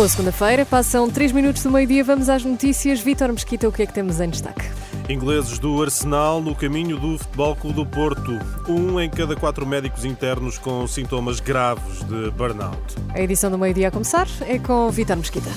Boa segunda-feira, passam 3 minutos do meio-dia, vamos às notícias. Vítor Mesquita, o que é que temos em destaque? Ingleses do Arsenal no caminho do Futebol Clube do Porto. Um em cada quatro médicos internos com sintomas graves de burnout. A edição do meio-dia a começar é com Vítor Mesquita.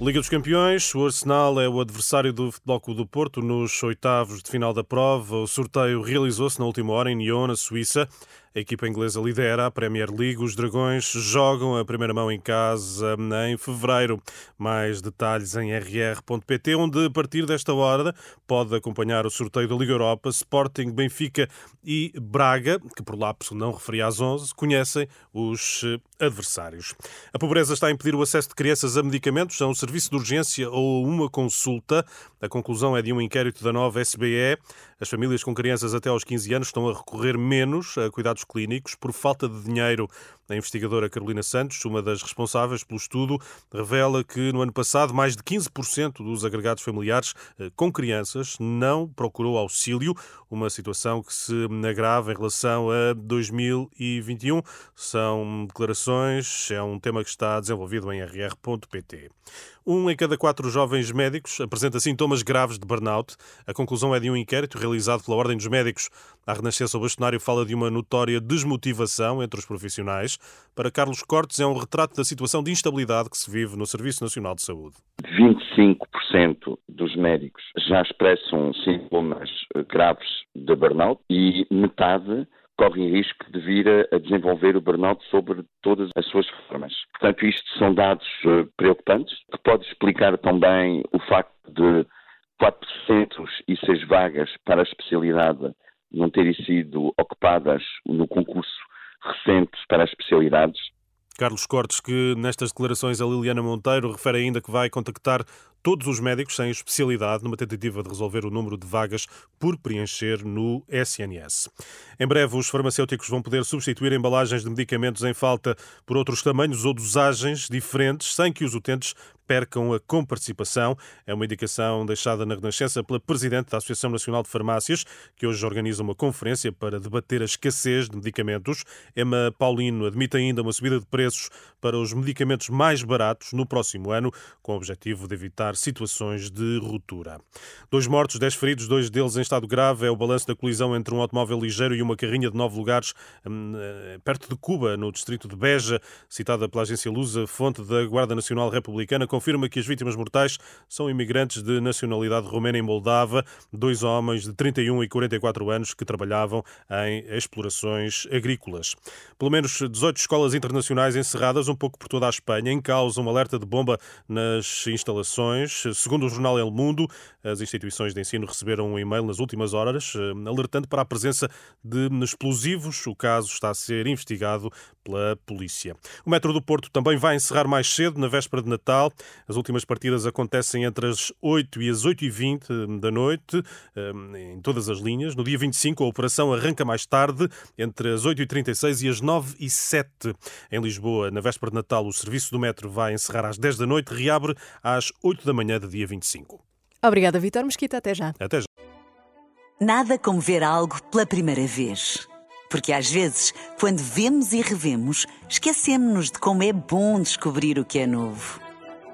Liga dos Campeões, o Arsenal é o adversário do Futebol Clube do Porto nos oitavos de final da prova. O sorteio realizou-se na última hora em Nyon, na Suíça. A equipa inglesa lidera a Premier League. Os Dragões jogam a primeira mão em casa em fevereiro. Mais detalhes em rr.pt, onde a partir desta hora pode acompanhar o sorteio da Liga Europa. Sporting, Benfica e Braga, que por lapso não referia às 11, conhecem os eh, adversários. A pobreza está a impedir o acesso de crianças a medicamentos, a um serviço de urgência ou uma consulta. A conclusão é de um inquérito da nova SBE. As famílias com crianças até aos 15 anos estão a recorrer menos a cuidados clínicos por falta de dinheiro. A investigadora Carolina Santos, uma das responsáveis pelo estudo, revela que no ano passado mais de 15% dos agregados familiares eh, com crianças não procurou auxílio, uma situação que se agrava em relação a 2021. São declarações, é um tema que está desenvolvido em rr.pt. Um em cada quatro jovens médicos apresenta sintomas graves de burnout. A conclusão é de um inquérito realizado pela Ordem dos Médicos. A Renascença o Bastonário fala de uma notória desmotivação entre os profissionais. Para Carlos Cortes, é um retrato da situação de instabilidade que se vive no Serviço Nacional de Saúde. 25% dos médicos já expressam sintomas graves de burnout e metade correm risco de vir a, desenvolver o burnout sobre todas as suas formas. Portanto, isto são dados uh, preocupantes, que pode explicar também o facto de 406 vagas para a especialidade não terem sido ocupadas no concurso recente para as especialidades. Carlos Cortes, que nestas declarações a Liliana Monteiro refere ainda que vai contactar todos os médicos sem especialidade numa tentativa de resolver o número de vagas por preencher no SNS. Em breve, os farmacêuticos vão poder substituir embalagens de medicamentos em falta por outros tamanhos ou dosagens diferentes, sem que os utentes percam a comparticipação. É uma indicação deixada na Renascença pela Presidente da Associação Nacional de Farmácias, que hoje organiza uma conferência para debater a escassez de medicamentos. Emma Paulino admite ainda uma subida de preços para os medicamentos mais baratos no próximo ano, com o objetivo de evitar situações de ruptura. Dois mortos, dez feridos, dois deles em estado grave. É o balanço da colisão entre um automóvel ligeiro e uma carrinha de nove lugares hum, eh, perto de Cuba, no distrito de Beja, citada pela agência Lusa, fonte da Guarda Nacional Republicana confirma que as vítimas mortais são imigrantes de nacionalidade romena em Moldava, dois homens de 31 e 44 anos que trabalhavam em explorações agrícolas. Pelo menos 18 escolas internacionais encerradas um pouco por toda a Espanha, em causa um alerta de bomba nas instalações. Segundo o jornal El Mundo, as instituições de ensino receberam um e-mail nas últimas horas eh, alertando para a presença de explosivos. O caso está a ser investigado pela polícia. O metro do Porto também vai encerrar mais cedo, na véspera de Natal. As últimas partidas acontecem entre as 8 e as 8 e 20 da noite, eh, em todas as linhas. No dia 25, a operação arranca mais tarde, entre as 8 e 36 e as 9 e 7. Em Lisboa, na véspera de Natal, o serviço do metro vai encerrar às 10 da noite, reabre às 8 da manhã do dia 25. Obrigada, Vitor Mesquita. Até já. Até já. Nada como ver algo pela primeira vez. Porque às vezes, quando vemos e revemos, esquecemos-nos de como é bom descobrir o que é novo.